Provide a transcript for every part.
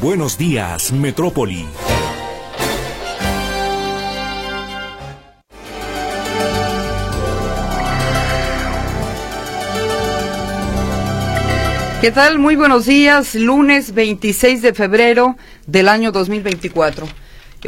Buenos días, Metrópoli. ¿Qué tal? Muy buenos días. Lunes 26 de febrero del año 2024.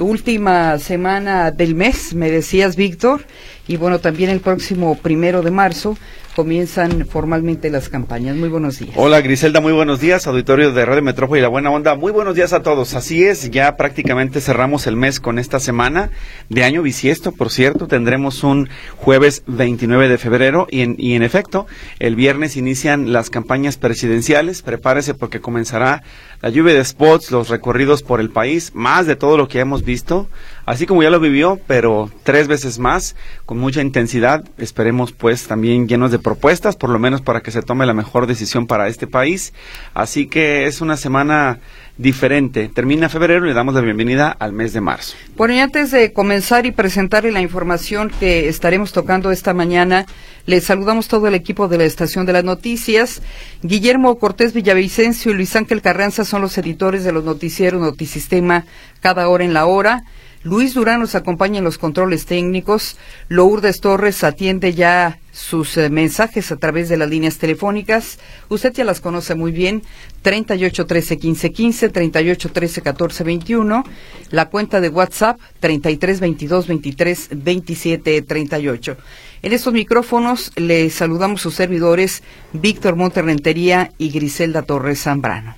Última semana del mes, me decías, Víctor. Y bueno, también el próximo primero de marzo comienzan formalmente las campañas. Muy buenos días. Hola Griselda, muy buenos días, auditorio de Radio Metrópoli y La Buena Onda. Muy buenos días a todos. Así es, ya prácticamente cerramos el mes con esta semana de año bisiesto, por cierto. Tendremos un jueves 29 de febrero y en, y en efecto, el viernes inician las campañas presidenciales. Prepárese porque comenzará la lluvia de spots, los recorridos por el país, más de todo lo que hemos visto, así como ya lo vivió, pero tres veces más, con mucha intensidad. Esperemos pues también llenos de propuestas, por lo menos para que se tome la mejor decisión para este país. Así que es una semana diferente. Termina febrero y le damos la bienvenida al mes de marzo. Bueno, y antes de comenzar y presentarle la información que estaremos tocando esta mañana, les saludamos todo el equipo de la Estación de las Noticias. Guillermo Cortés Villavicencio y Luis Ángel Carranza son los editores de los noticieros Notisistema cada hora en la hora. Luis Durán nos acompaña en los controles técnicos. Lourdes Torres atiende ya sus eh, mensajes a través de las líneas telefónicas. Usted ya las conoce muy bien. 38 13 15 15, 38 13 14 21. La cuenta de WhatsApp 33 22 23 27 38. En estos micrófonos le saludamos sus servidores Víctor Monterrentería y Griselda Torres Zambrano.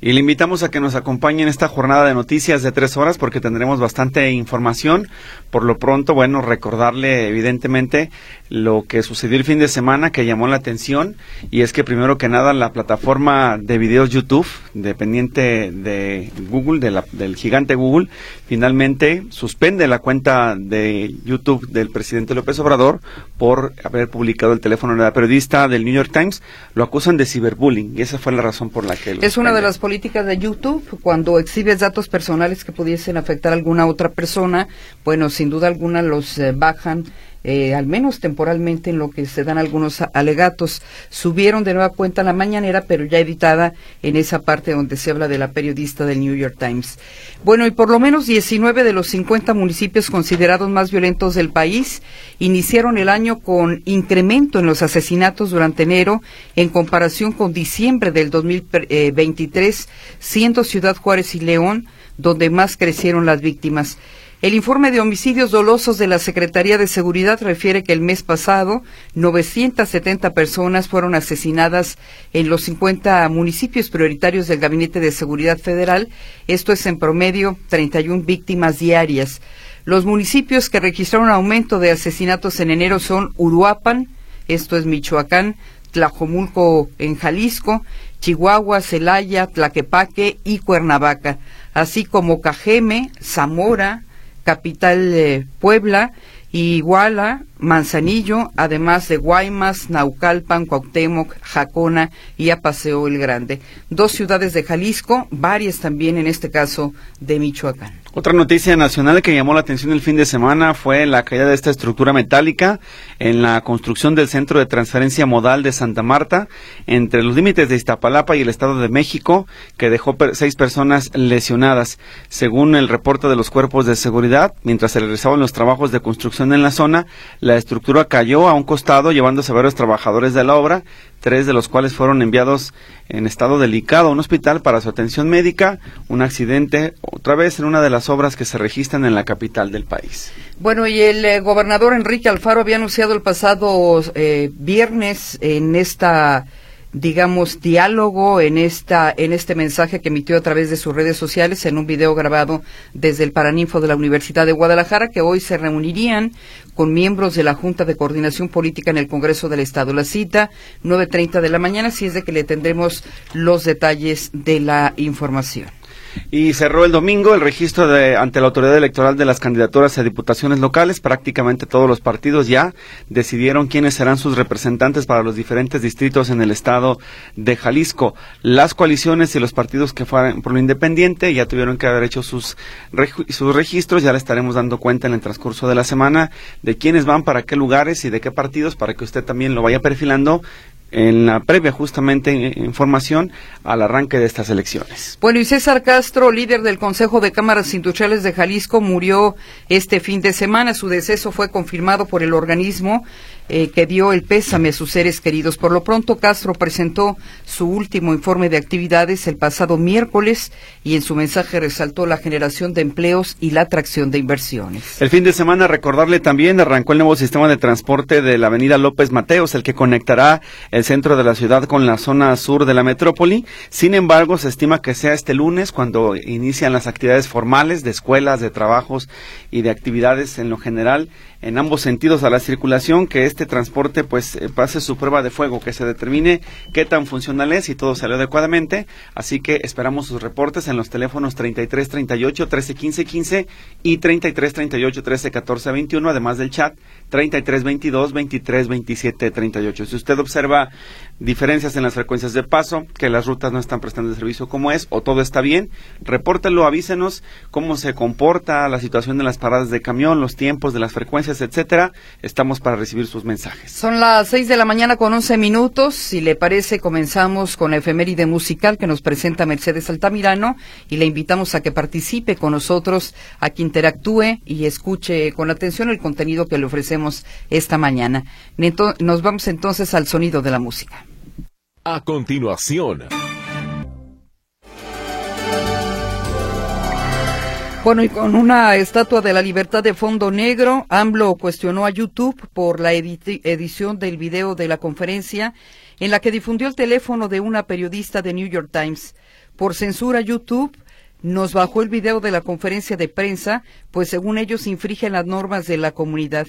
Y le invitamos a que nos acompañe en esta jornada de noticias de tres horas porque tendremos bastante información. Por lo pronto, bueno, recordarle evidentemente lo que sucedió el fin de semana que llamó la atención y es que primero que nada la plataforma de videos YouTube, dependiente de Google, de la, del gigante Google, finalmente suspende la cuenta de YouTube del presidente López Obrador por haber publicado el teléfono de la periodista del New York Times. Lo acusan de ciberbullying y esa fue la razón por la que... Lo es una de las políticas de YouTube cuando exhibes datos personales que pudiesen afectar a alguna otra persona, bueno, sin duda alguna los eh, bajan eh, al menos temporalmente en lo que se dan algunos alegatos. Subieron de nueva cuenta la mañanera, pero ya editada en esa parte donde se habla de la periodista del New York Times. Bueno, y por lo menos 19 de los 50 municipios considerados más violentos del país iniciaron el año con incremento en los asesinatos durante enero en comparación con diciembre del 2023, siendo Ciudad Juárez y León donde más crecieron las víctimas. El informe de homicidios dolosos de la Secretaría de Seguridad refiere que el mes pasado 970 personas fueron asesinadas en los 50 municipios prioritarios del Gabinete de Seguridad Federal. Esto es en promedio 31 víctimas diarias. Los municipios que registraron aumento de asesinatos en enero son Uruapan, esto es Michoacán, Tlajomulco en Jalisco, Chihuahua, Celaya, Tlaquepaque y Cuernavaca, así como Cajeme, Zamora, capital de Puebla, Iguala, Manzanillo, además de Guaymas, Naucalpan, Cuauhtémoc, Jacona y Apaseo el Grande. Dos ciudades de Jalisco, varias también en este caso de Michoacán. Otra noticia nacional que llamó la atención el fin de semana fue la caída de esta estructura metálica en la construcción del Centro de Transferencia Modal de Santa Marta, entre los límites de Iztapalapa y el Estado de México, que dejó seis personas lesionadas. Según el reporte de los cuerpos de seguridad, mientras se realizaban los trabajos de construcción en la zona, la estructura cayó a un costado, llevándose a varios trabajadores de la obra, tres de los cuales fueron enviados en estado delicado a un hospital para su atención médica, un accidente, otra vez en una de las obras que se registran en la capital del país. Bueno, y el eh, gobernador Enrique Alfaro había anunciado el pasado eh, viernes en esta digamos, diálogo en esta, en este mensaje que emitió a través de sus redes sociales en un video grabado desde el Paraninfo de la Universidad de Guadalajara, que hoy se reunirían con miembros de la Junta de Coordinación Política en el Congreso del Estado. La cita, 9.30 de la mañana, si es de que le tendremos los detalles de la información. Y cerró el domingo el registro de, ante la autoridad electoral de las candidaturas a diputaciones locales. Prácticamente todos los partidos ya decidieron quiénes serán sus representantes para los diferentes distritos en el estado de Jalisco. Las coaliciones y los partidos que fueron por lo independiente ya tuvieron que haber hecho sus, sus registros. Ya le estaremos dando cuenta en el transcurso de la semana de quiénes van para qué lugares y de qué partidos para que usted también lo vaya perfilando en la previa justamente información al arranque de estas elecciones. Bueno, y César Castro, líder del Consejo de Cámaras Industriales de Jalisco, murió este fin de semana. Su deceso fue confirmado por el organismo eh, que dio el pésame a sus seres queridos. Por lo pronto, Castro presentó su último informe de actividades el pasado miércoles y en su mensaje resaltó la generación de empleos y la atracción de inversiones. El fin de semana, recordarle también, arrancó el nuevo sistema de transporte de la avenida López Mateos, el que conectará el centro de la ciudad con la zona sur de la metrópoli. Sin embargo, se estima que sea este lunes cuando inician las actividades formales de escuelas, de trabajos y de actividades en lo general en ambos sentidos a la circulación, que este transporte pues eh, pase su prueba de fuego, que se determine qué tan funcional es y todo salió adecuadamente. Así que esperamos sus reportes en los teléfonos 33 38 13 15 15 y 33 38 13 14 21, además del chat 33 22 23 27 38. Si usted observa diferencias en las frecuencias de paso, que las rutas no están prestando el servicio como es, o todo está bien, repórtelo, avísenos cómo se comporta la situación de las paradas de camión, los tiempos de las frecuencias, etcétera. Estamos para recibir sus mensajes. Son las 6 de la mañana con 11 minutos. Si le parece, comenzamos con la efeméride musical que nos presenta Mercedes Altamirano y le invitamos a que participe con nosotros, a que interactúe y escuche con atención el contenido que le ofrecemos esta mañana. Nos vamos entonces al sonido de la música. A continuación. Bueno, y con una estatua de la libertad de fondo negro, AMLO cuestionó a YouTube por la edición del video de la conferencia en la que difundió el teléfono de una periodista de New York Times. Por censura, YouTube nos bajó el video de la conferencia de prensa, pues según ellos infringe las normas de la comunidad.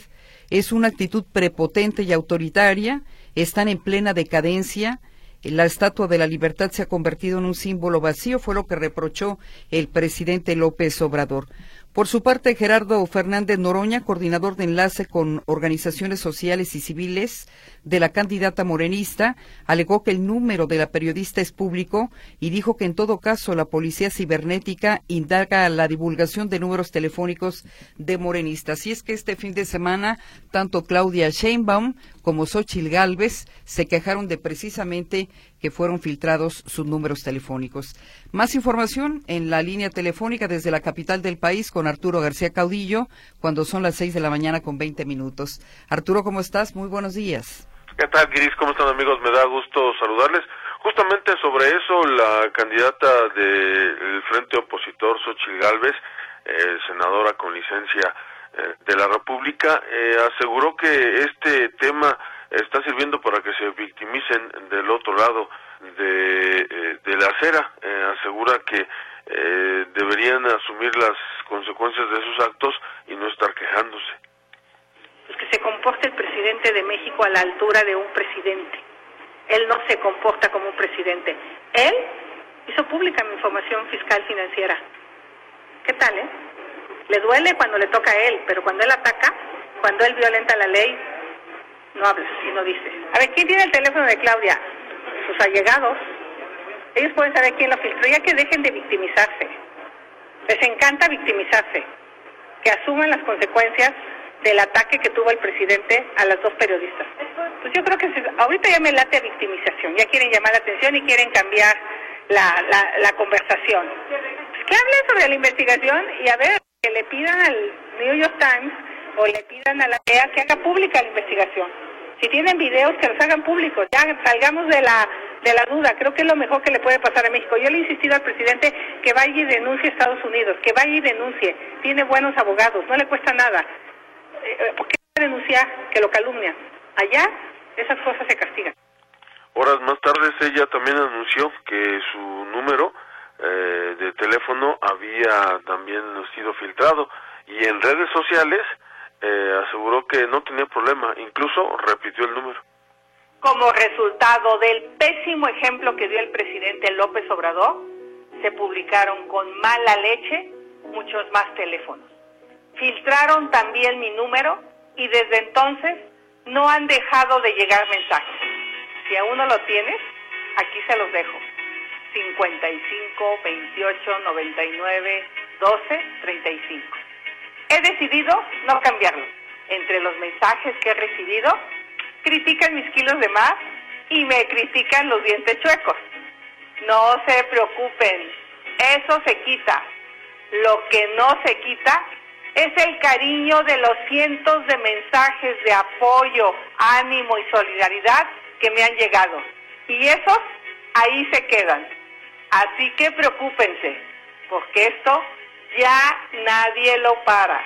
Es una actitud prepotente y autoritaria, están en plena decadencia, la estatua de la libertad se ha convertido en un símbolo vacío, fue lo que reprochó el presidente López Obrador. Por su parte, Gerardo Fernández Noroña, coordinador de enlace con organizaciones sociales y civiles de la candidata morenista, alegó que el número de la periodista es público y dijo que en todo caso la policía cibernética indaga la divulgación de números telefónicos de morenistas. Y es que este fin de semana, tanto Claudia Sheinbaum como Xochil Gálvez se quejaron de precisamente que fueron filtrados sus números telefónicos. Más información en la línea telefónica desde la capital del país con Arturo García Caudillo, cuando son las seis de la mañana con veinte minutos. Arturo, ¿cómo estás? Muy buenos días. ¿Qué tal, Gris? ¿Cómo están, amigos? Me da gusto saludarles. Justamente sobre eso, la candidata del Frente Opositor, Xochitl Gálvez, eh, senadora con licencia de la República, eh, aseguró que este tema está sirviendo para que se victimicen del otro lado de, eh, de la acera. Eh, asegura que eh, deberían asumir las consecuencias de sus actos y no estar quejándose. Pues que se comporte el presidente de México a la altura de un presidente. Él no se comporta como un presidente. Él hizo pública mi información fiscal financiera. ¿Qué tal, eh? Le duele cuando le toca a él, pero cuando él ataca, cuando él violenta la ley, no hables y no dices. A ver, ¿quién tiene el teléfono de Claudia? Sus allegados. Ellos pueden saber quién lo filtró, ya que dejen de victimizarse. Les encanta victimizarse. Que asuman las consecuencias del ataque que tuvo el presidente a las dos periodistas. Pues yo creo que ahorita ya me late a victimización, ya quieren llamar la atención y quieren cambiar la, la, conversación. Que hablen sobre la investigación y a ver, que le pidan al New York Times o le pidan a la DEA que haga pública la investigación. Si tienen videos, que los hagan públicos. Ya salgamos de la, de la duda. Creo que es lo mejor que le puede pasar a México. Yo le he insistido al presidente que vaya y denuncie a Estados Unidos, que vaya y denuncie. Tiene buenos abogados, no le cuesta nada. Eh, eh, ¿Por qué denunciar que lo calumnia? Allá esas cosas se castigan. Horas más tarde ella también anunció que su número eh, de teléfono había también sido filtrado y en redes sociales eh, aseguró que no tenía problema, incluso repitió el número. Como resultado del pésimo ejemplo que dio el presidente López Obrador, se publicaron con mala leche muchos más teléfonos. Filtraron también mi número y desde entonces no han dejado de llegar mensajes. Si aún no lo tienes, aquí se los dejo. 55 28 99 12 35. He decidido no cambiarlo. Entre los mensajes que he recibido, critican mis kilos de más y me critican los dientes chuecos. No se preocupen, eso se quita. Lo que no se quita es el cariño de los cientos de mensajes de apoyo, ánimo y solidaridad que me han llegado. Y esos ahí se quedan. Así que preocúpense, porque esto ya nadie lo para.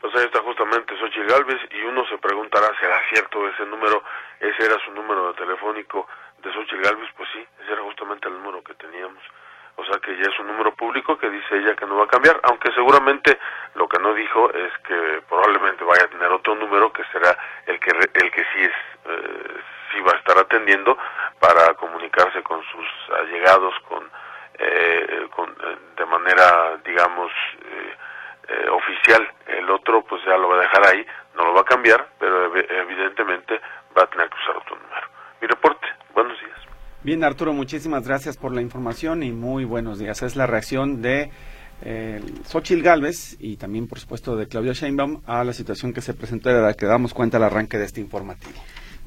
Pues ahí está justamente Xochitl Galvez y uno se preguntará, ¿será cierto ese número? ¿Ese era su número telefónico de Xochitl Galvez? Pues sí, ese era justamente el número que teníamos. O sea que ya es un número público que dice ella que no va a cambiar, aunque seguramente lo que no dijo es que probablemente vaya a tener otro número que será el que el que sí es eh, sí va a estar atendiendo para comunicarse con sus allegados con, eh, con eh, de manera digamos oficial el otro pues ya lo va a dejar ahí no lo va a cambiar pero evidentemente va a tener que usar otro número mi reporte buenos días Bien, Arturo, muchísimas gracias por la información y muy buenos días. Es la reacción de eh, Xochitl Galvez y también, por supuesto, de Claudia Sheinbaum a la situación que se presentó y de la que damos cuenta al arranque de este informativo.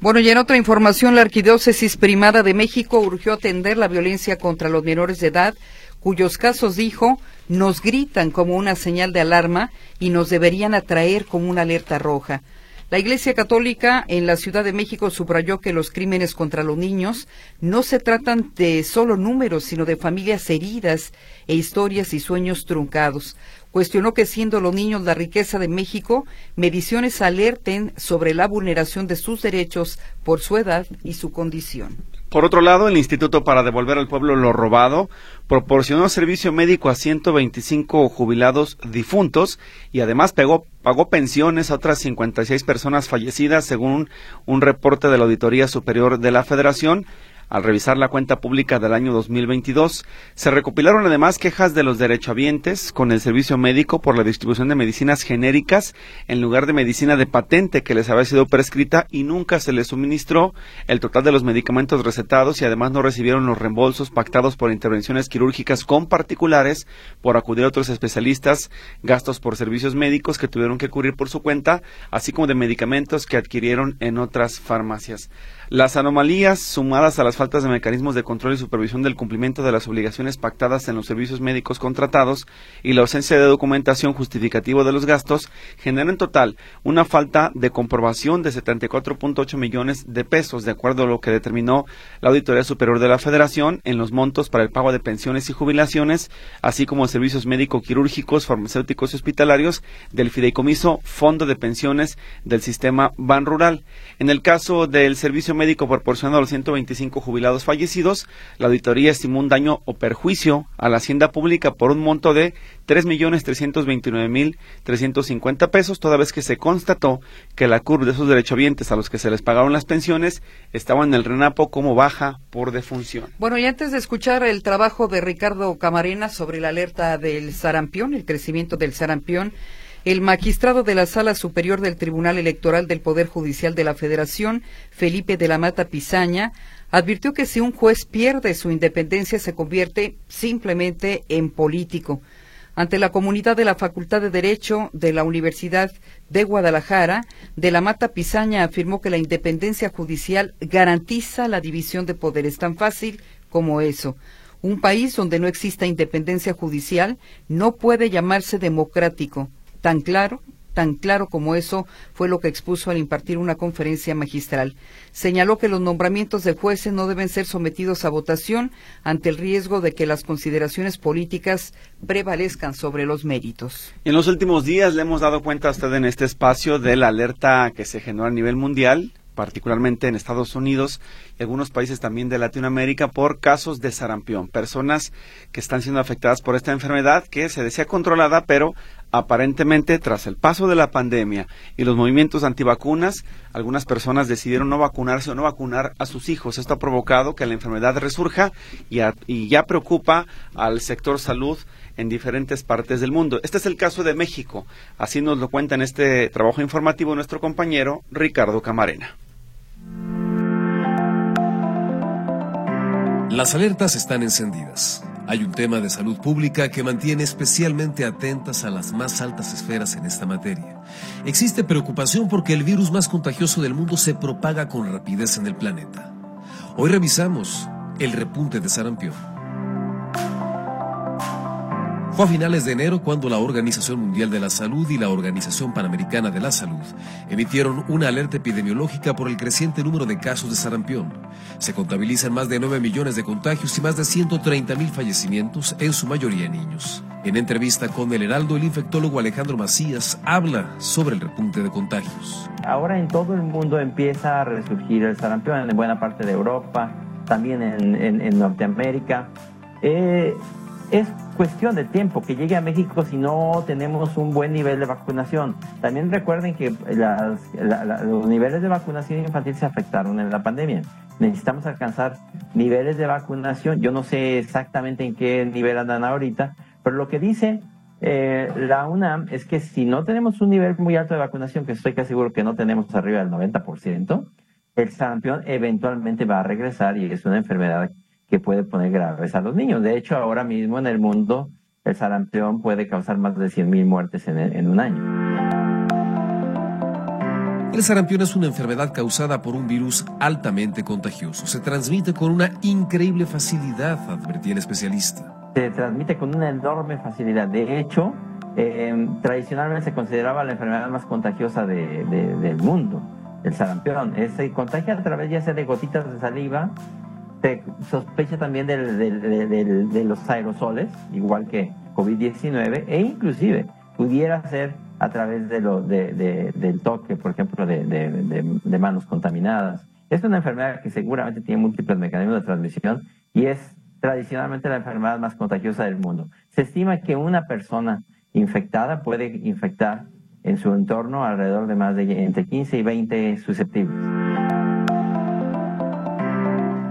Bueno, y en otra información, la Arquidiócesis Primada de México urgió atender la violencia contra los menores de edad, cuyos casos, dijo, nos gritan como una señal de alarma y nos deberían atraer como una alerta roja. La Iglesia Católica en la Ciudad de México subrayó que los crímenes contra los niños no se tratan de solo números, sino de familias heridas e historias y sueños truncados. Cuestionó que siendo los niños la riqueza de México, mediciones alerten sobre la vulneración de sus derechos por su edad y su condición. Por otro lado, el Instituto para Devolver al Pueblo lo Robado proporcionó servicio médico a 125 jubilados difuntos y además pagó pensiones a otras 56 personas fallecidas, según un reporte de la Auditoría Superior de la Federación. Al revisar la cuenta pública del año 2022, se recopilaron además quejas de los derechohabientes con el servicio médico por la distribución de medicinas genéricas en lugar de medicina de patente que les había sido prescrita y nunca se les suministró el total de los medicamentos recetados y además no recibieron los reembolsos pactados por intervenciones quirúrgicas con particulares por acudir a otros especialistas, gastos por servicios médicos que tuvieron que cubrir por su cuenta, así como de medicamentos que adquirieron en otras farmacias. Las anomalías sumadas a las faltas de mecanismos de control y supervisión del cumplimiento de las obligaciones pactadas en los servicios médicos contratados y la ausencia de documentación justificativa de los gastos generan en total una falta de comprobación de 74.8 millones de pesos, de acuerdo a lo que determinó la Auditoría Superior de la Federación en los montos para el pago de pensiones y jubilaciones, así como servicios médico-quirúrgicos, farmacéuticos y hospitalarios del fideicomiso Fondo de Pensiones del Sistema Ban Rural. En el caso del servicio médico proporcionado a los 125 jubilados fallecidos, la auditoría estimó un daño o perjuicio a la hacienda pública por un monto de 3.329.350 pesos, toda vez que se constató que la curva de esos derechohabientes a los que se les pagaron las pensiones estaba en el RENAPO como baja por defunción. Bueno, y antes de escuchar el trabajo de Ricardo Camarena sobre la alerta del sarampión, el crecimiento del sarampión, el magistrado de la Sala Superior del Tribunal Electoral del Poder Judicial de la Federación, Felipe de la Mata Pizaña, advirtió que si un juez pierde su independencia se convierte simplemente en político. Ante la comunidad de la Facultad de Derecho de la Universidad de Guadalajara, de la Mata Pizaña afirmó que la independencia judicial garantiza la división de poderes tan fácil como eso. Un país donde no exista independencia judicial no puede llamarse democrático tan claro, tan claro como eso fue lo que expuso al impartir una conferencia magistral. Señaló que los nombramientos de jueces no deben ser sometidos a votación ante el riesgo de que las consideraciones políticas prevalezcan sobre los méritos. En los últimos días le hemos dado cuenta a usted en este espacio de la alerta que se generó a nivel mundial particularmente en Estados Unidos y algunos países también de Latinoamérica, por casos de sarampión. Personas que están siendo afectadas por esta enfermedad que se decía controlada, pero aparentemente tras el paso de la pandemia y los movimientos antivacunas, algunas personas decidieron no vacunarse o no vacunar a sus hijos. Esto ha provocado que la enfermedad resurja y, ya preocupa al sector salud en diferentes partes del mundo. Este es el caso de México. Así nos lo cuenta en este trabajo informativo nuestro compañero Ricardo Camarena. Las alertas están encendidas. Hay un tema de salud pública que mantiene especialmente atentas a las más altas esferas en esta materia. Existe preocupación porque el virus más contagioso del mundo se propaga con rapidez en el planeta. Hoy revisamos el repunte de sarampión. Fue a finales de enero cuando la Organización Mundial de la Salud y la Organización Panamericana de la Salud emitieron una alerta epidemiológica por el creciente número de casos de sarampión. Se contabilizan más de 9 millones de contagios y más de 130 mil fallecimientos, en su mayoría niños. En entrevista con el Heraldo, el infectólogo Alejandro Macías habla sobre el repunte de contagios. Ahora en todo el mundo empieza a resurgir el sarampión, en buena parte de Europa, también en, Norteamérica. Eh, es cuestión de tiempo que llegue a México si no tenemos un buen nivel de vacunación. También recuerden que los niveles de vacunación infantil se afectaron en la pandemia. Necesitamos alcanzar niveles de vacunación. Yo no sé exactamente en qué nivel andan ahorita, pero lo que dice eh, la UNAM es que si no tenemos un nivel muy alto de vacunación, que estoy casi seguro que no tenemos arriba del 90%, el sarampión eventualmente va a regresar y es una enfermedad que puede poner graves a los niños. De hecho, ahora mismo en el mundo el sarampión puede causar más de 100.000 muertes en, un año. El sarampión es una enfermedad causada por un virus altamente contagioso. Se transmite con una increíble facilidad, advertía el especialista. Se transmite con una enorme facilidad. De hecho, eh, tradicionalmente se consideraba la enfermedad más contagiosa del mundo, el sarampión. Se contagia a través ya sea de gotitas de saliva se sospecha también de los aerosoles, igual que COVID-19, e inclusive pudiera ser a través de lo, del toque, por ejemplo, de, manos contaminadas. Es una enfermedad que seguramente tiene múltiples mecanismos de transmisión y es tradicionalmente la enfermedad más contagiosa del mundo. Se estima que una persona infectada puede infectar en su entorno alrededor de más de entre 15 y 20 susceptibles.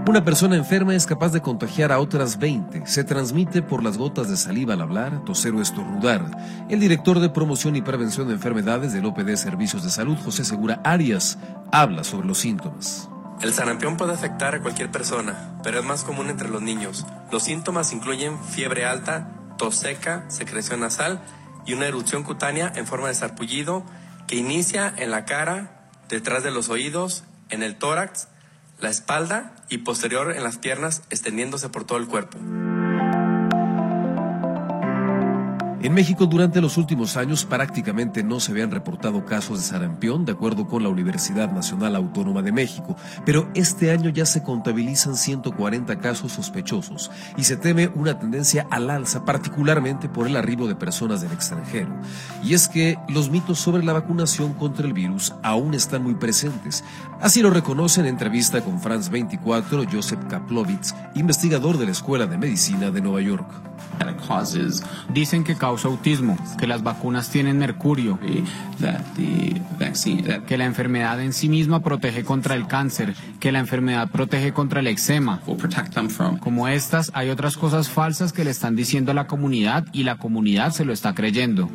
Una persona enferma es capaz de contagiar a otras 20. Se transmite por las gotas de saliva al hablar, toser o estornudar. El director de promoción y prevención de enfermedades del OPD Servicios de Salud, José Segura Arias, habla sobre los síntomas. El sarampión puede afectar a cualquier persona, pero es más común entre los niños. Los síntomas incluyen fiebre alta, tos seca, secreción nasal y una erupción cutánea en forma de sarpullido que inicia en la cara, detrás de los oídos, en el tórax la espalda y posterior en las piernas extendiéndose por todo el cuerpo. En México durante los últimos años prácticamente no se habían reportado casos de sarampión, de acuerdo con la Universidad Nacional Autónoma de México, pero este año ya se contabilizan 140 casos sospechosos y se teme una tendencia al alza, particularmente por el arribo de personas del extranjero. Y es que los mitos sobre la vacunación contra el virus aún están muy presentes. Así lo reconoce en entrevista con France 24 Joseph Kaplowitz, investigador de la Escuela de Medicina de Nueva York. Dicen que autismo, que las vacunas tienen mercurio, que la enfermedad en sí misma protege contra el cáncer, que la enfermedad protege contra el eczema. Como estas, hay otras cosas falsas que le están diciendo a la comunidad y la comunidad se lo está creyendo.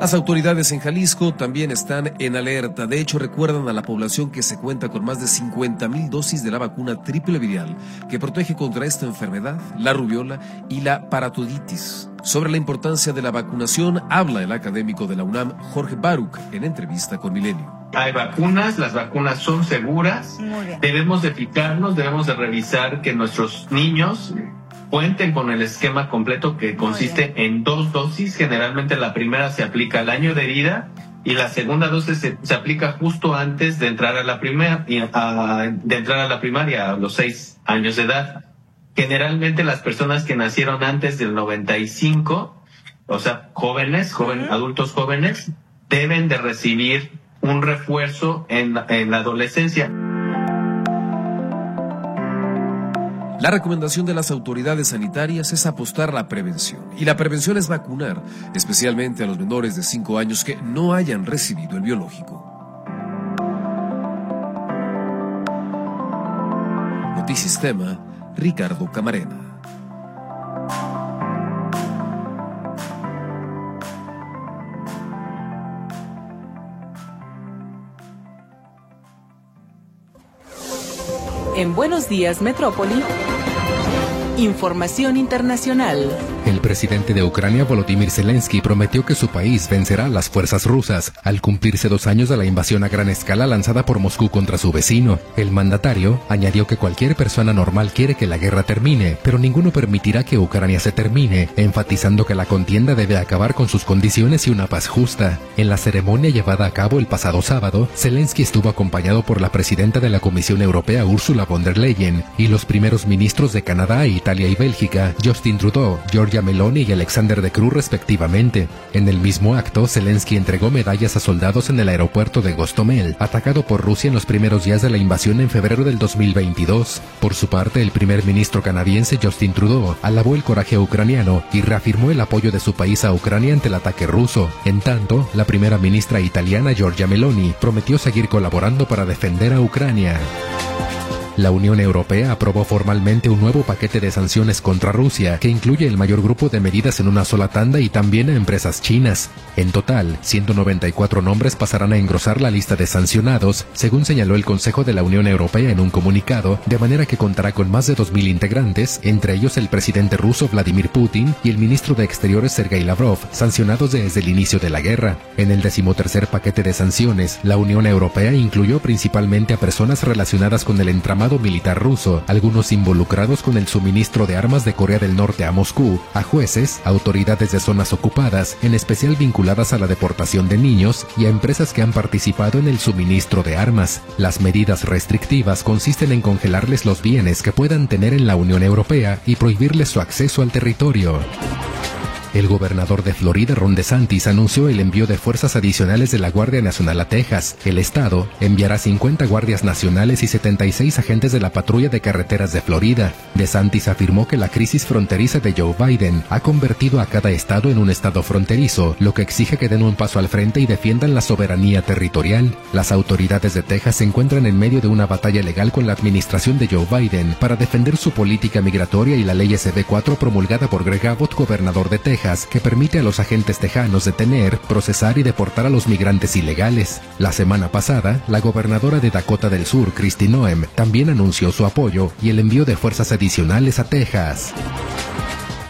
Las autoridades en Jalisco también están en alerta. De hecho, recuerdan a la población que se cuenta con más de 50 mil dosis de la vacuna triple viral que protege contra esta enfermedad, la rubiola y la paratoditis. Sobre la importancia de la vacunación habla el académico de la UNAM, Jorge Baruch, en entrevista con Milenio. Hay vacunas, las vacunas son seguras, debemos de fijarnos, debemos de revisar que nuestros niños cuenten con el esquema completo que consiste en dos dosis. Generalmente la primera se aplica al año de vida y la segunda dosis se, aplica justo antes de entrar a la primera, de entrar a la primaria a los seis años de edad. Generalmente las personas que nacieron antes del 95, o sea, jóvenes, adultos jóvenes, deben de recibir un refuerzo en, en la adolescencia. La recomendación de las autoridades sanitarias es apostar la prevención. Y la prevención es vacunar, especialmente a los menores de 5 años que no hayan recibido el biológico. Notisistema, Ricardo Camarena. En Buenos Días, Metrópoli. Información internacional. El presidente de Ucrania, Volodymyr Zelensky, prometió que su país vencerá a las fuerzas rusas al cumplirse dos años de la invasión a gran escala lanzada por Moscú contra su vecino. El mandatario añadió que cualquier persona normal quiere que la guerra termine, pero ninguno permitirá que Ucrania se termine, enfatizando que la contienda debe acabar con sus condiciones y una paz justa. En la ceremonia llevada a cabo el pasado sábado, Zelensky estuvo acompañado por la presidenta de la Comisión Europea, Ursula von der Leyen, y los primeros ministros de Canadá, Italia y Bélgica, Justin Trudeau, Georgia Meloni y Alexander de Cruz respectivamente. En el mismo acto, Zelensky entregó medallas a soldados en el aeropuerto de Gostomel, atacado por Rusia en los primeros días de la invasión en febrero del 2022. Por su parte, el primer ministro canadiense Justin Trudeau alabó el coraje ucraniano y reafirmó el apoyo de su país a Ucrania ante el ataque ruso. En tanto, la primera ministra italiana Giorgia Meloni prometió seguir colaborando para defender a Ucrania. La Unión Europea aprobó formalmente un nuevo paquete de sanciones contra Rusia que incluye el mayor grupo de medidas en una sola tanda y también a empresas chinas. En total, 194 nombres pasarán a engrosar la lista de sancionados, según señaló el Consejo de la Unión Europea en un comunicado, de manera que contará con más de 2.000 integrantes, entre ellos el presidente ruso Vladimir Putin y el ministro de Exteriores Sergei Lavrov, sancionados desde el inicio de la guerra. En el decimotercer paquete de sanciones, la Unión Europea incluyó principalmente a personas relacionadas con el entramado militar ruso, algunos involucrados con el suministro de armas de Corea del Norte a Moscú, a jueces, autoridades de zonas ocupadas, en especial vinculadas a la deportación de niños, y a empresas que han participado en el suministro de armas. Las medidas restrictivas consisten en congelarles los bienes que puedan tener en la Unión Europea y prohibirles su acceso al territorio. El gobernador de Florida, Ron DeSantis, anunció el envío de fuerzas adicionales de la Guardia Nacional a Texas. El estado enviará 50 guardias nacionales y 76 agentes de la patrulla de carreteras de Florida. DeSantis afirmó que la crisis fronteriza de Joe Biden ha convertido a cada estado en un estado fronterizo, lo que exige que den un paso al frente y defiendan la soberanía territorial. Las autoridades de Texas se encuentran en medio de una batalla legal con la administración de Joe Biden para defender su política migratoria y la ley SB4 promulgada por Greg Abbott, gobernador de Texas que permite a los agentes tejanos detener, procesar y deportar a los migrantes ilegales. La semana pasada, la gobernadora de Dakota del Sur, Kristi Noem, también anunció su apoyo y el envío de fuerzas adicionales a Texas.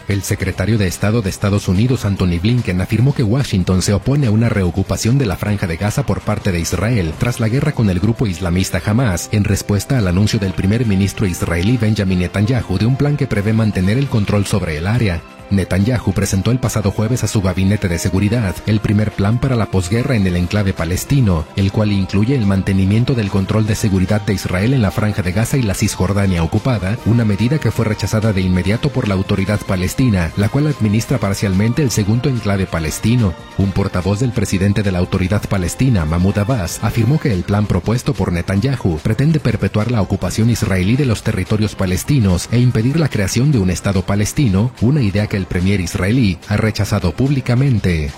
El secretario de Estado de Estados Unidos, Anthony Blinken, afirmó que Washington se opone a una reocupación de la franja de Gaza por parte de Israel tras la guerra con el grupo islamista Hamas, en respuesta al anuncio del primer ministro israelí Benjamin Netanyahu de un plan que prevé mantener el control sobre el área. Netanyahu presentó el pasado jueves a su gabinete de seguridad el primer plan para la posguerra en el enclave palestino, el cual incluye el mantenimiento del control de seguridad de Israel en la franja de Gaza y la Cisjordania ocupada, una medida que fue rechazada de inmediato por la autoridad palestina, la cual administra parcialmente el segundo enclave palestino. Un portavoz del presidente de la autoridad palestina, Mahmoud Abbas, afirmó que el plan propuesto por Netanyahu pretende perpetuar la ocupación israelí de los territorios palestinos e impedir la creación de un Estado palestino, una idea que el premier israelí ha rechazado públicamente.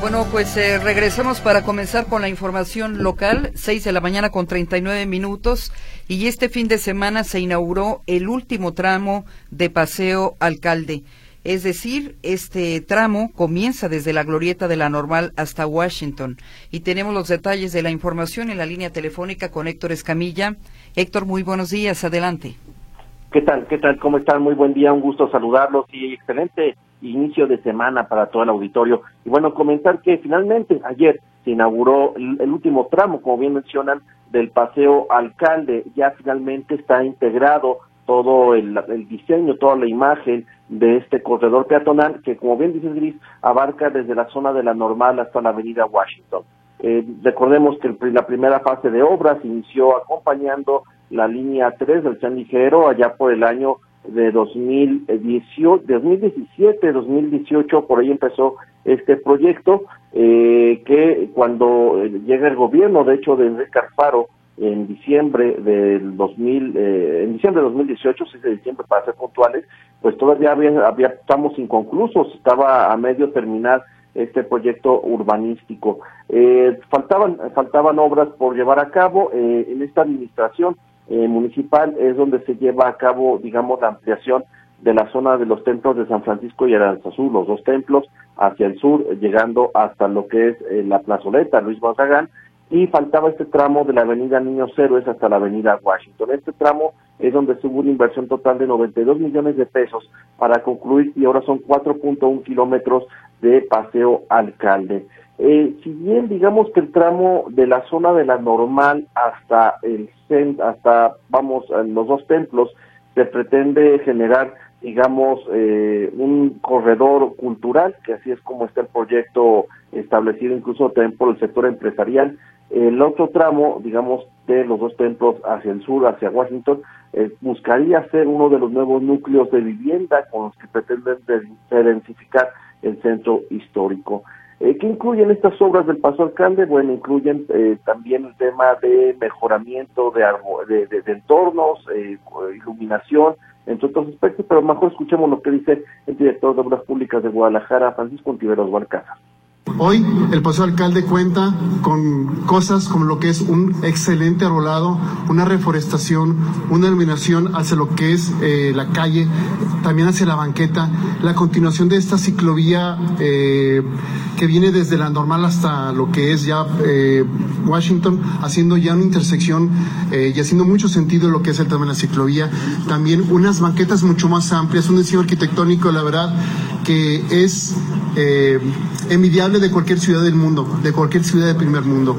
Bueno, pues eh, regresamos para comenzar con la información local, 6 de la mañana con 39 minutos, y este fin de semana se inauguró el último tramo de Paseo Alcalde. Es decir, este tramo comienza desde la glorieta de la normal hasta Washington. Y tenemos los detalles de la información en la línea telefónica con Héctor Escamilla. Héctor, muy buenos días, adelante. ¿Qué tal? ¿Qué tal? ¿Cómo están? Muy buen día, un gusto saludarlos y excelente inicio de semana para todo el auditorio. Y bueno, comentar que finalmente ayer se inauguró el, último tramo, como bien mencionan, del paseo alcalde. Ya finalmente está integrado todo el, el, diseño, toda la imagen de este corredor peatonal que, como bien dice Gris, abarca desde la zona de la normal hasta la avenida Washington. Eh, recordemos que la primera fase de obras inició acompañando la línea 3 del tren ligero allá por el año de 2018, 2017, 2018, por ahí empezó este proyecto eh, que cuando llega el gobierno, de hecho, de Enrique Alfaro, en diciembre del 2000, eh, en diciembre de 2018, 6 de diciembre para ser puntuales, pues todavía había, había, estamos inconclusos, estaba a medio terminar este proyecto urbanístico. Eh, faltaban, faltaban obras por llevar a cabo eh, en esta administración eh, municipal es donde se lleva a cabo, digamos, la ampliación de la zona de los templos de San Francisco y Aranzazú, los dos templos hacia el sur, llegando hasta lo que es eh, la plazoleta Luis Gonzagán, y faltaba este tramo de la avenida Niños Héroes hasta la avenida Washington. Este tramo es donde hubo una inversión total de 92 millones de pesos para concluir y ahora son 4.1 kilómetros de paseo alcalde. Eh, si bien digamos que el tramo de la zona de la normal hasta el hasta vamos a los dos templos, se pretende generar digamos eh, un corredor cultural, que así es como está el proyecto establecido incluso también por el sector empresarial, el otro tramo, digamos, de los dos templos hacia el sur, hacia Washington, eh, buscaría ser uno de los nuevos núcleos de vivienda con los que pretenden densificar el centro histórico. Eh, ¿Qué incluyen estas obras del Paso Alcalde? Bueno, incluyen eh, también el tema de mejoramiento de, de, entornos, eh, iluminación, entre otros aspectos, pero mejor escuchemos lo que dice el director de Obras Públicas de Guadalajara, Francisco Ontiveros Valcázar. Hoy el Paso Alcalde cuenta con cosas como lo que es un excelente arbolado, una reforestación, una iluminación hacia lo que es eh, la calle, también hacia la banqueta, la continuación de esta ciclovía eh, que viene desde la normal hasta lo que es ya eh, Washington, haciendo ya una intersección y haciendo mucho sentido lo que es el tema de la ciclovía. También unas banquetas mucho más amplias, un diseño arquitectónico, la verdad, que es envidiable de cualquier ciudad del mundo, de cualquier ciudad del primer mundo.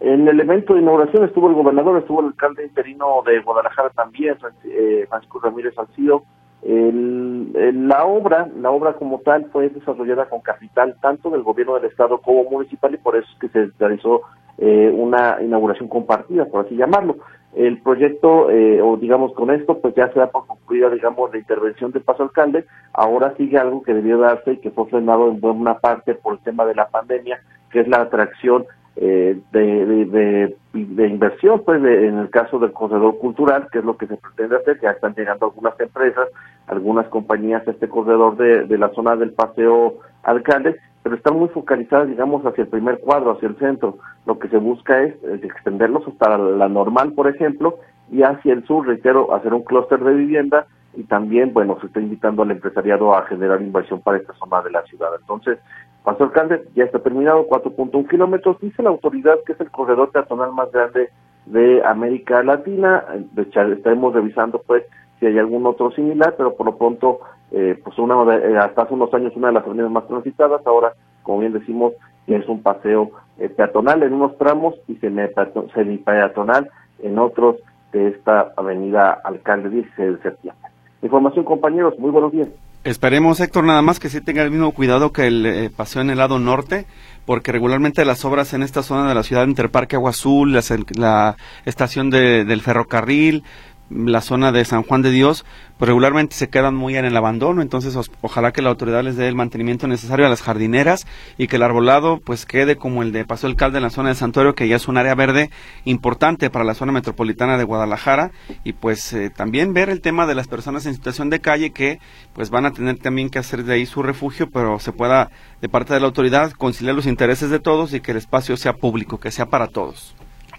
En el evento de inauguración estuvo el gobernador, estuvo el alcalde interino de Guadalajara también, eh, Francisco Ramírez Salcido. la obra, la obra como tal fue desarrollada con capital tanto del gobierno del estado como municipal y por eso es que se realizó eh, una inauguración compartida, por así llamarlo el proyecto, eh, o digamos con esto, pues ya se da por concluida, digamos, la intervención del paso alcalde. Ahora sigue algo que debió darse y que fue frenado en buena parte por el tema de la pandemia, que es la atracción eh, de, de, inversión, pues en el caso del corredor cultural, que es lo que se pretende hacer, ya están llegando algunas empresas, algunas compañías a este corredor de, de la zona del paseo alcalde, pero están muy focalizadas, digamos, hacia el primer cuadro, hacia el centro. Lo que se busca es, extenderlos hasta la normal, por ejemplo, y hacia el sur, reitero, hacer un clúster de vivienda y también, bueno, se está invitando al empresariado a generar inversión para esta zona de la ciudad. Entonces, Paso Alcalde ya está terminado, 4.1 kilómetros. Dice la autoridad que es el corredor peatonal más grande de América Latina. Estaremos revisando, pues, si hay algún otro similar, pero por lo pronto eh, pues una eh, hasta hace unos años una de las avenidas más transitadas, ahora, como bien decimos, es un paseo eh, peatonal en unos tramos y semi-peatonal en otros de esta avenida Alcalde 16 de septiembre. Información, compañeros, muy buenos días. Esperemos, Héctor, nada más que sí tenga el mismo cuidado que el paseo en el lado norte, porque regularmente las obras en esta zona de la ciudad, entre Parque Agua Azul, la, estación del ferrocarril, la zona de San Juan de Dios, pues regularmente se quedan muy en el abandono, entonces ojalá que la autoridad les dé el mantenimiento necesario a las jardineras y que el arbolado pues quede como el de Paso Alcalde en la zona de Santuario, que ya es un área verde importante para la zona metropolitana de Guadalajara y pues eh, también ver el tema de las personas en situación de calle que pues van a tener también que hacer de ahí su refugio, pero se pueda de parte de la autoridad conciliar los intereses de todos y que el espacio sea público, que sea para todos.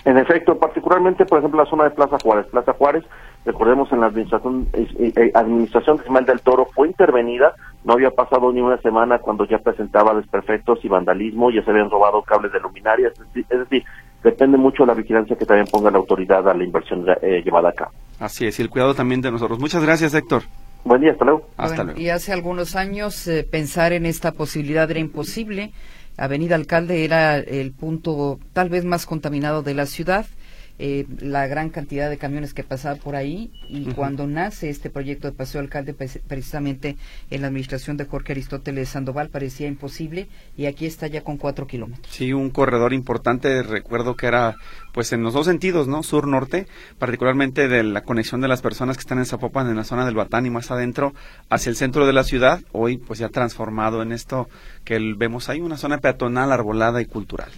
En efecto, particularmente, por ejemplo, la zona de Plaza Juárez. Plaza Juárez, recordemos, en la administración, eh, administración de del Toro fue intervenida, no había pasado ni una semana cuando ya presentaba desperfectos y vandalismo, ya se habían robado cables de luminarias, es decir, depende mucho de la vigilancia que también ponga la autoridad a la inversión eh, llevada acá. Así es, y el cuidado también de nosotros. Muchas gracias, Héctor. Buen día, hasta luego. Hasta luego. Y hace algunos años eh, pensar en esta posibilidad era imposible Avenida Alcalde era el punto tal vez más contaminado de la ciudad eh, la gran cantidad de camiones que pasaba por ahí y cuando nace este proyecto de Paseo Alcalde pues, precisamente en la administración de Jorge Aristóteles Sandoval parecía imposible y aquí está ya con cuatro kilómetros. Sí, un corredor importante, recuerdo que era pues en los dos sentidos, ¿no? Sur-norte, particularmente de la conexión de las personas que están en Zapopan, en la zona del Batán y más adentro, hacia el centro de la ciudad, hoy pues ya transformado en esto que vemos ahí, una zona peatonal, arbolada y cultural.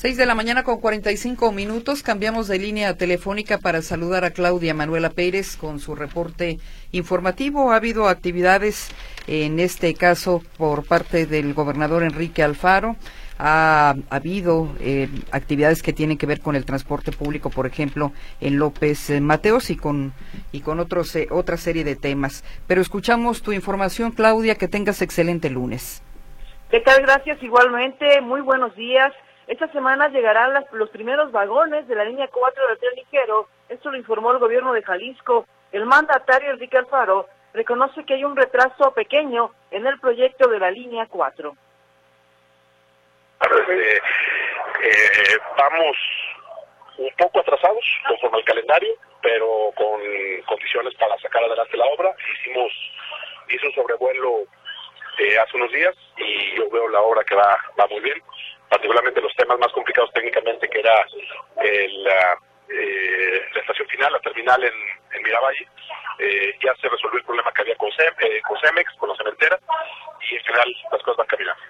Seis de la mañana con 45 minutos. Cambiamos de línea telefónica para saludar a Claudia Manuela Pérez con su reporte informativo. Ha habido actividades, en este caso, por parte del gobernador Enrique Alfaro. Ha, habido eh, actividades que tienen que ver con el transporte público, por ejemplo, en López eh, Mateos y con, y con otros, eh, otra serie de temas. Pero escuchamos tu información, Claudia. Que tengas excelente lunes. ¿Qué tal? Gracias igualmente. Muy buenos días. Esta semana llegarán los primeros vagones de la línea 4 del tren ligero. Esto lo informó el gobierno de Jalisco. El mandatario Enrique Alfaro reconoce que hay un retraso pequeño en el proyecto de la línea 4. Eh, eh, vamos un poco atrasados conforme al calendario, pero con condiciones para sacar adelante la obra. Hicimos hizo un sobrevuelo eh, hace unos días y yo veo la obra que va, va muy bien particularmente los temas más complicados técnicamente, que era la, eh, la estación final, la terminal en, en Miravalle. Eh, ya se resolvió el problema que había con, eh, con Cemex, con la cementera, y en general las cosas van caminando.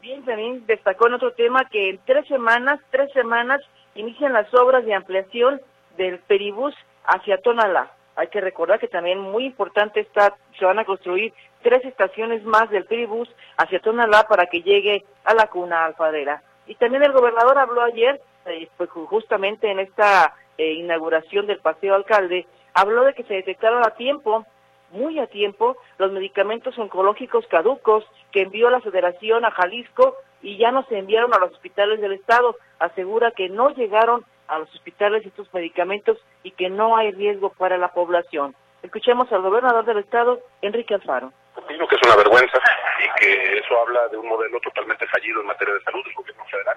Bien, también destacó en otro tema que en tres semanas, tres semanas, inician las obras de ampliación del Peribús hacia Tonalá. Hay que recordar que también muy importante está, se van a construir tres estaciones más del Peribús hacia Tonalá para que llegue a la cuna alfadera. Y también el gobernador habló ayer, eh, pues justamente en esta eh, inauguración del Paseo Alcalde, habló de que se detectaron a tiempo, muy a tiempo, los medicamentos oncológicos caducos que envió la Federación a Jalisco y ya no se enviaron a los hospitales del Estado. Asegura que no llegaron a los hospitales estos medicamentos y que no hay riesgo para la población. Escuchemos al gobernador del estado, Enrique Alfaro. Opino que es una vergüenza y que eso habla de un modelo totalmente fallido en materia de salud del gobierno federal.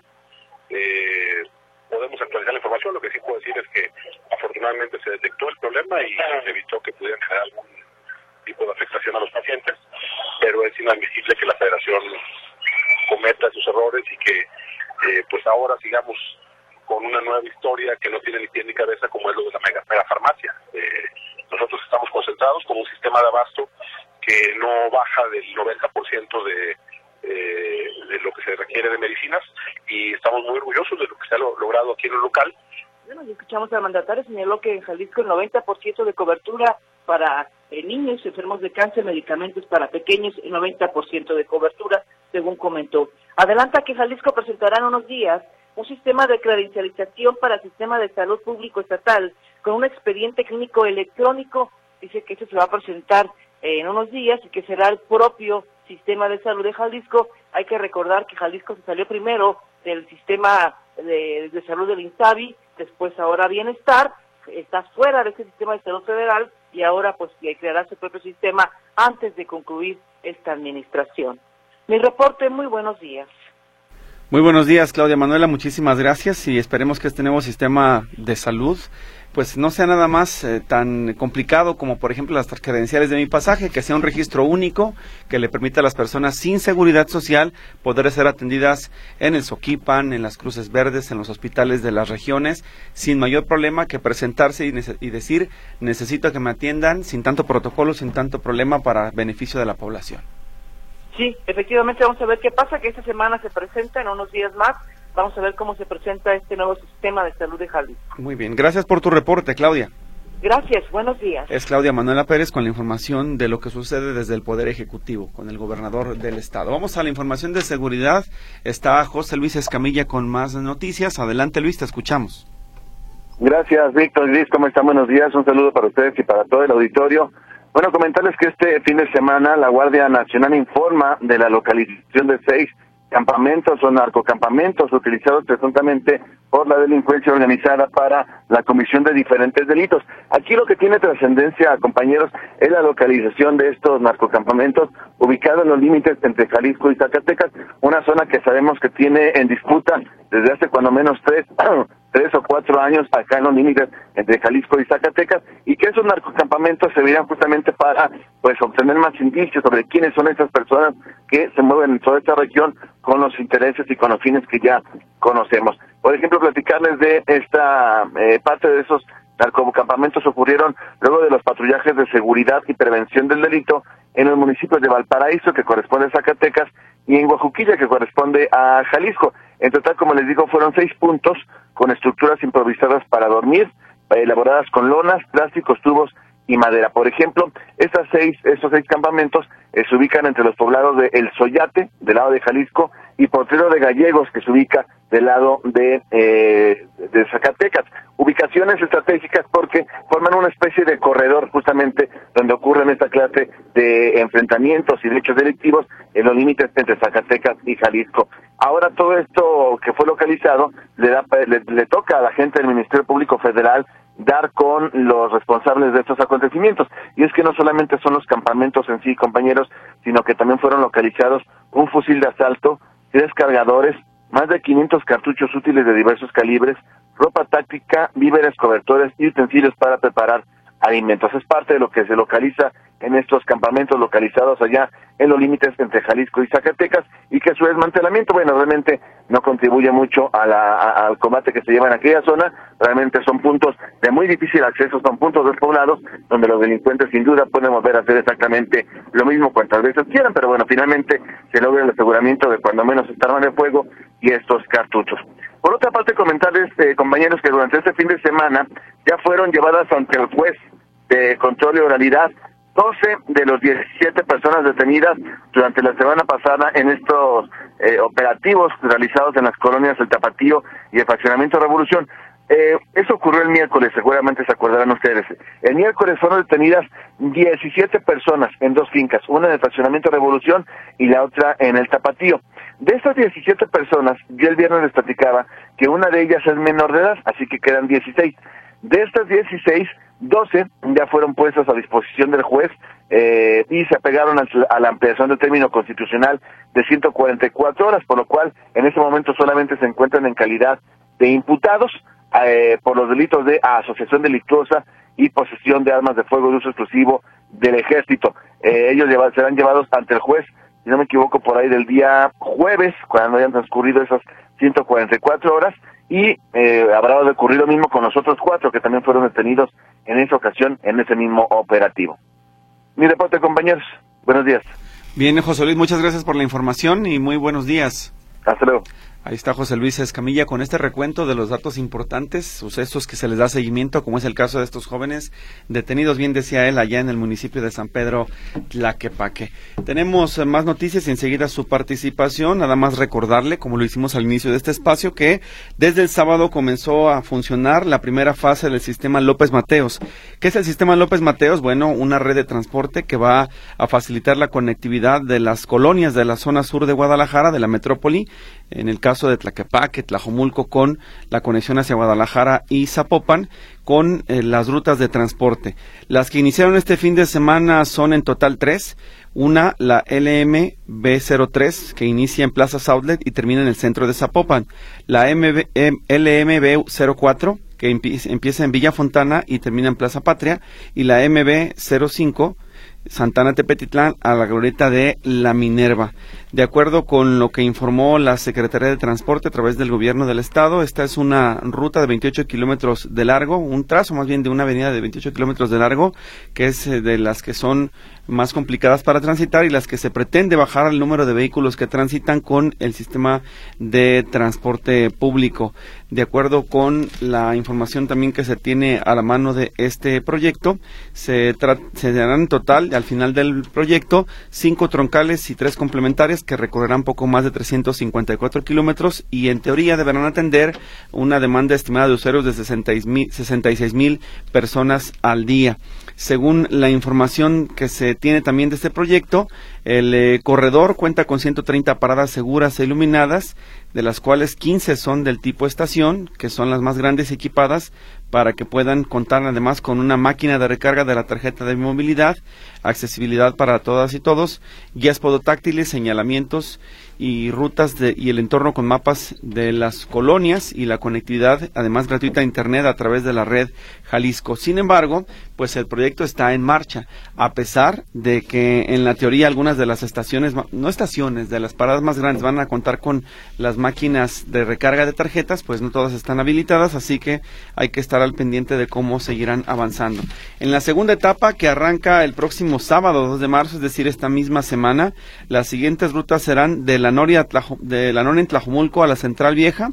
Eh, podemos actualizar la información, lo que sí puedo decir es que afortunadamente se detectó el problema y se evitó que pudiera generar algún tipo de afectación a los pacientes, pero es inadmisible que la federación cometa esos errores y que eh, pues ahora sigamos con una nueva historia que no tiene ni pie ni cabeza como es lo de la mega, mega farmacia. Eh, nosotros estamos concentrados con un sistema de abasto que no baja del 90% de, eh, de lo que se requiere de medicinas y estamos muy orgullosos de lo que se ha logrado aquí en el local. Bueno, y escuchamos al mandatario, señaló que en Jalisco el 90% de cobertura para eh, niños enfermos de cáncer, medicamentos para pequeños, el 90% de cobertura, según comentó. Adelanta que Jalisco presentará en unos días un sistema de credencialización para el sistema de salud público estatal con un expediente clínico electrónico. Dice que eso se va a presentar eh, en unos días y que será el propio sistema de salud de Jalisco. Hay que recordar que Jalisco se salió primero del sistema de, salud del INSABI, después ahora Bienestar, está fuera de ese sistema de salud federal y ahora pues creará su propio sistema antes de concluir esta administración. Mi reporte, muy buenos días. Muy buenos días, Claudia Manuela. Muchísimas gracias y esperemos que este nuevo sistema de salud pues no sea nada más eh, tan complicado como por ejemplo las credenciales de mi pasaje, que sea un registro único que le permita a las personas sin seguridad social poder ser atendidas en el Soquipan, en las Cruces Verdes, en los hospitales de las regiones, sin mayor problema que presentarse y, y decir necesito que me atiendan sin tanto protocolo, sin tanto problema para beneficio de la población. Sí, efectivamente vamos a ver qué pasa, que esta semana se presenta en unos días más. Vamos a ver cómo se presenta este nuevo sistema de salud de Jalisco. Muy bien, gracias por tu reporte, Claudia. Gracias, buenos días. Es Claudia Manuela Pérez con la información de lo que sucede desde el Poder Ejecutivo, con el gobernador del Estado. Vamos a la información de seguridad. Está José Luis Escamilla con más noticias. Adelante, Luis, te escuchamos. Gracias, Víctor. Luis, ¿cómo están? Buenos días. Un saludo para ustedes y para todo el auditorio. Bueno, comentarles que este fin de semana la Guardia Nacional informa de la localización de seis campamentos o narcocampamentos utilizados presuntamente por la delincuencia organizada para la comisión de diferentes delitos. Aquí lo que tiene trascendencia, compañeros, es la localización de estos narcocampamentos ubicados en los límites entre Jalisco y Zacatecas, una zona que sabemos que tiene en disputa desde hace cuando menos tres, tres o cuatro años acá en los límites entre Jalisco y Zacatecas y que esos narcocampamentos se verían justamente para pues obtener más indicios sobre quiénes son esas personas que se mueven en toda esta región con los intereses y con los fines que ya conocemos. Por ejemplo, platicarles de esta eh, parte de esos narcocampamentos ocurrieron luego de los patrullajes de seguridad y prevención del delito en los municipios de Valparaíso, que corresponde a Zacatecas, y en Guajuquilla, que corresponde a Jalisco. En total, como les digo, fueron seis puntos con estructuras improvisadas para dormir, elaboradas con lonas, plásticos, tubos y madera. Por ejemplo, estas seis, estos seis campamentos eh, se ubican entre los poblados de El Soyate, del lado de Jalisco, y Potrero de Gallegos, que se ubica del lado de, eh, de Zacatecas. Ubicaciones estratégicas porque forman una especie de corredor justamente donde ocurren esta clase de enfrentamientos y de hechos delictivos en los límites entre Zacatecas y Jalisco. Ahora todo esto que fue localizado le, da, le, le toca a la gente del Ministerio Público Federal dar con los responsables de estos acontecimientos. Y es que no solamente son los campamentos en sí, compañeros, sino que también fueron localizados un fusil de asalto, tres cargadores, más de 500 cartuchos útiles de diversos calibres, ropa táctica, víveres, cobertores y utensilios para preparar alimentos. Es parte de lo que se localiza en estos campamentos localizados allá en los límites entre Jalisco y Zacatecas y que su desmantelamiento, bueno, realmente no contribuye mucho a la, al combate que se lleva en aquella zona, realmente son puntos de muy difícil acceso, son puntos despoblados donde los delincuentes sin duda pueden volver a hacer exactamente lo mismo cuantas veces quieran, pero bueno, finalmente se logra el aseguramiento de cuando menos esta arma de fuego y estos cartuchos. Por otra parte, comentarles, eh, compañeros, que durante este fin de semana ya fueron llevadas ante el juez de control y oralidad 12 de los 17 personas detenidas durante la semana pasada en estos eh, operativos realizados en las colonias El Tapatío y el Fraccionamiento Revolución. Eh, eso ocurrió el miércoles, seguramente se acordarán ustedes. El miércoles fueron detenidas 17 personas en dos fincas, una en el Fraccionamiento Revolución y la otra en el Tapatío. De estas 17 personas, yo el viernes les platicaba que una de ellas es menor de edad, así que quedan 16. De estas 16, 12 ya fueron puestas a disposición del juez eh, y se apegaron a, la ampliación del término constitucional de 144 horas, por lo cual en este momento solamente se encuentran en calidad de imputados eh, por los delitos de asociación delictuosa y posesión de armas de fuego de uso exclusivo del ejército. Eh, ellos serán llevados ante el juez, si no me equivoco, por ahí del día jueves, cuando hayan transcurrido esas 144 horas, y eh, habrá ocurrido lo mismo con los otros cuatro que también fueron detenidos en esa ocasión en ese mismo operativo. Mi reporte, compañeros. Buenos días. Bien, José Luis, muchas gracias por la información y muy buenos días. Hasta luego. Ahí está José Luis Escamilla con este recuento de los datos importantes, sucesos que se les da seguimiento, como es el caso de estos jóvenes detenidos, bien decía él, allá en el municipio de San Pedro Tlaquepaque. Tenemos eh, más noticias y enseguida su participación. Nada más recordarle, como lo hicimos al inicio de este espacio, que desde el sábado comenzó a funcionar la primera fase del sistema López Mateos. ¿Qué es el sistema López Mateos? Bueno, una red de transporte que va a facilitar la conectividad de las colonias de la zona sur de Guadalajara, de la metrópoli, en el caso de Tlaquepaque, Tlajomulco, con la conexión hacia Guadalajara y Zapopan, con eh, las rutas de transporte. Las que iniciaron este fin de semana son en total tres. Una, la LMB03, que inicia en Plaza Outlet y termina en el centro de Zapopan. La MB, LMB04, que empieza en Villa Fontana y termina en Plaza Patria. Y la MB05, Santana Tepetitlán a la glorieta de La Minerva. De acuerdo con lo que informó la Secretaría de Transporte a través del Gobierno del Estado, esta es una ruta de 28 kilómetros de largo, un trazo más bien de una avenida de 28 kilómetros de largo, que es eh, de las que son más complicadas para transitar y las que se pretende bajar el número de vehículos que transitan con el sistema de transporte público. De acuerdo con la información también que se tiene a la mano de este proyecto, se, se darán en total, al final del proyecto, cinco troncales y tres complementarias que recorrerán poco más de 354 kilómetros y en teoría deberán atender una demanda estimada de usuarios de 66 mil personas al día. Según la información que se tiene también de este proyecto, El eh, corredor cuenta con 130 paradas seguras e iluminadas, de las cuales 15 son del tipo estación, que son las más grandes equipadas, para que puedan contar además con una máquina de recarga de la tarjeta de movilidad, accesibilidad para todas y todos, guías podotáctiles, señalamientos y rutas de, y el entorno con mapas de las colonias y la conectividad, además gratuita a Internet a través de la red Jalisco. Sin embargo, pues el proyecto está en marcha, a pesar de que en la teoría algunas de las estaciones, no estaciones, de las paradas más grandes van a contar con las máquinas de recarga de tarjetas, pues no todas están habilitadas, así que hay que estar al pendiente de cómo seguirán avanzando. En la segunda etapa, que arranca el próximo sábado 2 de marzo, es decir, esta misma semana, las siguientes rutas serán de la Noria, de la en Tlajomulco a la Central Vieja,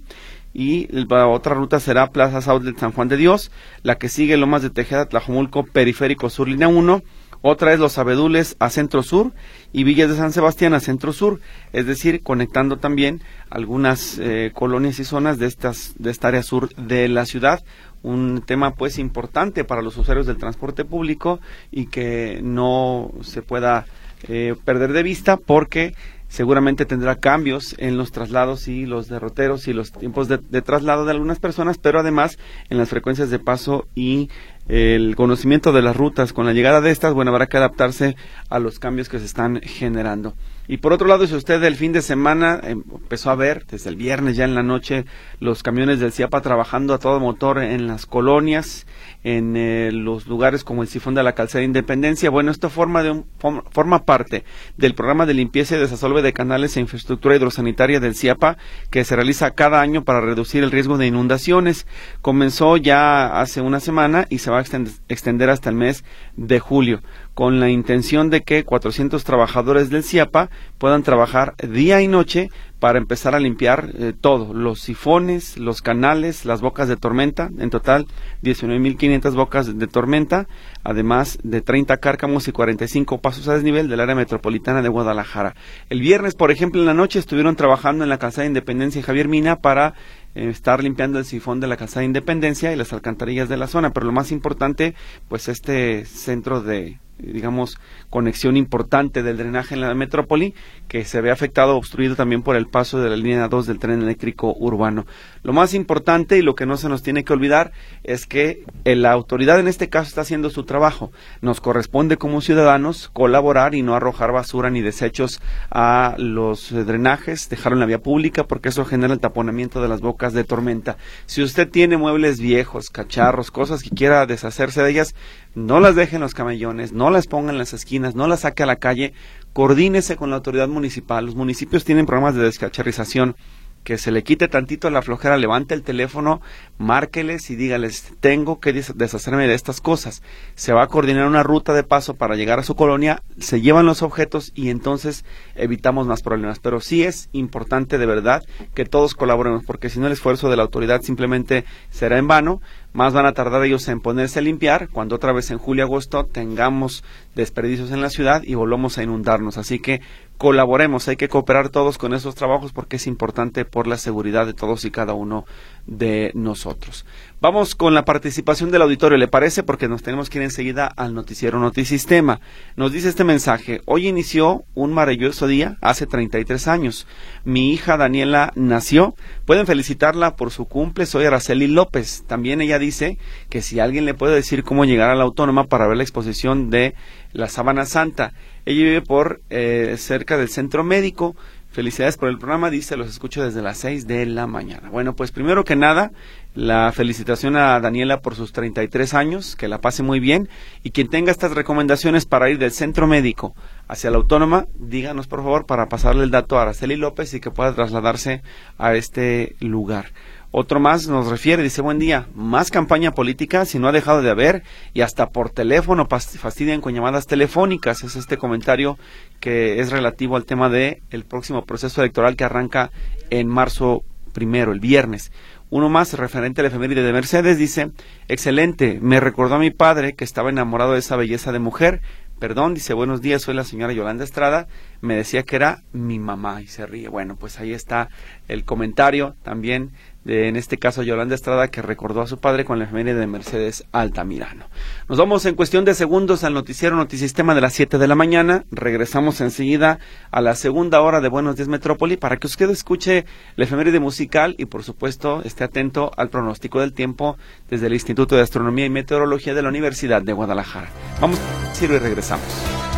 y la otra ruta será Plaza South de San Juan de Dios, la que sigue Lomas de Tejeda, Tlajomulco, Periférico Sur, línea 1, otra es Los Abedules a Centro Sur y Villas de San Sebastián a Centro Sur, es decir, conectando también algunas eh, colonias y zonas de, estas, de esta área sur de la ciudad. Un tema pues importante para los usuarios del transporte público y que no se pueda eh, perder de vista porque seguramente tendrá cambios en los traslados y los derroteros y los tiempos de, traslado de algunas personas, pero además en las frecuencias de paso y el conocimiento de las rutas. Con la llegada de estas, bueno, habrá que adaptarse a los cambios que se están generando. Y por otro lado, si usted el fin de semana em, empezó a ver, desde el viernes ya en la noche, los camiones del CIAPA trabajando a todo motor en las colonias, en eh, los lugares como el sifón de la calzada de Independencia, bueno, esto forma, de un, forma parte del programa de limpieza y desasolve de canales e infraestructura hidrosanitaria del CIAPA que se realiza cada año para reducir el riesgo de inundaciones. Comenzó ya hace una semana y se va extender hasta el mes de julio con la intención de que 400 trabajadores del CIAPA puedan trabajar día y noche para empezar a limpiar eh, todo, los sifones, los canales, las bocas de tormenta, en total 19.500 bocas de tormenta, además de 30 cárcamos y 45 pasos a desnivel del área metropolitana de Guadalajara. El viernes, por ejemplo, en la noche estuvieron trabajando en la Casa de Independencia Javier Mina para estar limpiando el sifón de la Casa de Independencia y las alcantarillas de la zona, pero lo más importante, pues este centro de digamos, conexión importante del drenaje en la metrópoli, que se ve afectado obstruido también por el paso de la línea 2 del tren eléctrico urbano. Lo más importante y lo que no se nos tiene que olvidar es que la autoridad en este caso está haciendo su trabajo. Nos corresponde como ciudadanos colaborar y no arrojar basura ni desechos a los drenajes, dejarlo en la vía pública porque eso genera el taponamiento de las bocas de tormenta. Si usted tiene muebles viejos, cacharros, cosas que quiera deshacerse de ellas, no las deje en los camellones, no las ponga en las esquinas, no las saque a la calle, coordínese con la autoridad municipal. Los municipios tienen programas de descacharización que se le quite tantito la flojera, levante el teléfono, márqueles y dígales, tengo que deshacerme de estas cosas. Se va a coordinar una ruta de paso para llegar a su colonia, se llevan los objetos y entonces evitamos más problemas. Pero sí es importante de verdad que todos colaboremos, porque si no el esfuerzo de la autoridad simplemente será en vano más van a tardar ellos en ponerse a limpiar cuando otra vez en julio agosto tengamos desperdicios en la ciudad y volvamos a inundarnos. Así que colaboremos, hay que cooperar todos con esos trabajos porque es importante por la seguridad de todos y cada uno de nosotros. Vamos con la participación del auditorio, ¿le parece? Porque nos tenemos que ir enseguida al noticiero Notisistema. Nos dice este mensaje, hoy inició un maravilloso día, hace 33 años. Mi hija Daniela nació. Pueden felicitarla por su cumple, soy Araceli López. También ella dice que si alguien le puede decir cómo llegar a la autónoma para ver la exposición de la Sábana Santa. Ella vive por eh, cerca del centro médico. Felicidades por el programa, dice, los escucho desde las 6 de la mañana. Bueno, pues primero que nada, la felicitación a Daniela por sus 33 años, que la pase muy bien y quien tenga estas recomendaciones para ir del centro médico hacia la autónoma, díganos por favor para pasarle el dato a Araceli López y que pueda trasladarse a este lugar. Otro más nos refiere, dice, buen día, más campaña política si no ha dejado de haber y hasta por teléfono fastidian con llamadas telefónicas. Es este comentario que es relativo al tema de el próximo proceso electoral que arranca en marzo primero, el viernes. Uno más referente al efeméride de Mercedes dice, excelente, me recordó a mi padre que estaba enamorado de esa belleza de mujer. Perdón, dice, buenos días, soy la señora Yolanda Estrada. Me decía que era mi mamá y se ríe. Bueno, pues ahí está el comentario también de, en este caso Yolanda Estrada, que recordó a su padre con la efeméride de Mercedes Altamirano. Nos vamos en cuestión de segundos al noticiero Notisistema de las 7 de la mañana. Regresamos enseguida a la segunda hora de Buenos Días Metrópoli para que usted escuche la efeméride musical y, por supuesto, esté atento al pronóstico del tiempo desde el Instituto de Astronomía y Meteorología de la Universidad de Guadalajara. Vamos a y regresamos.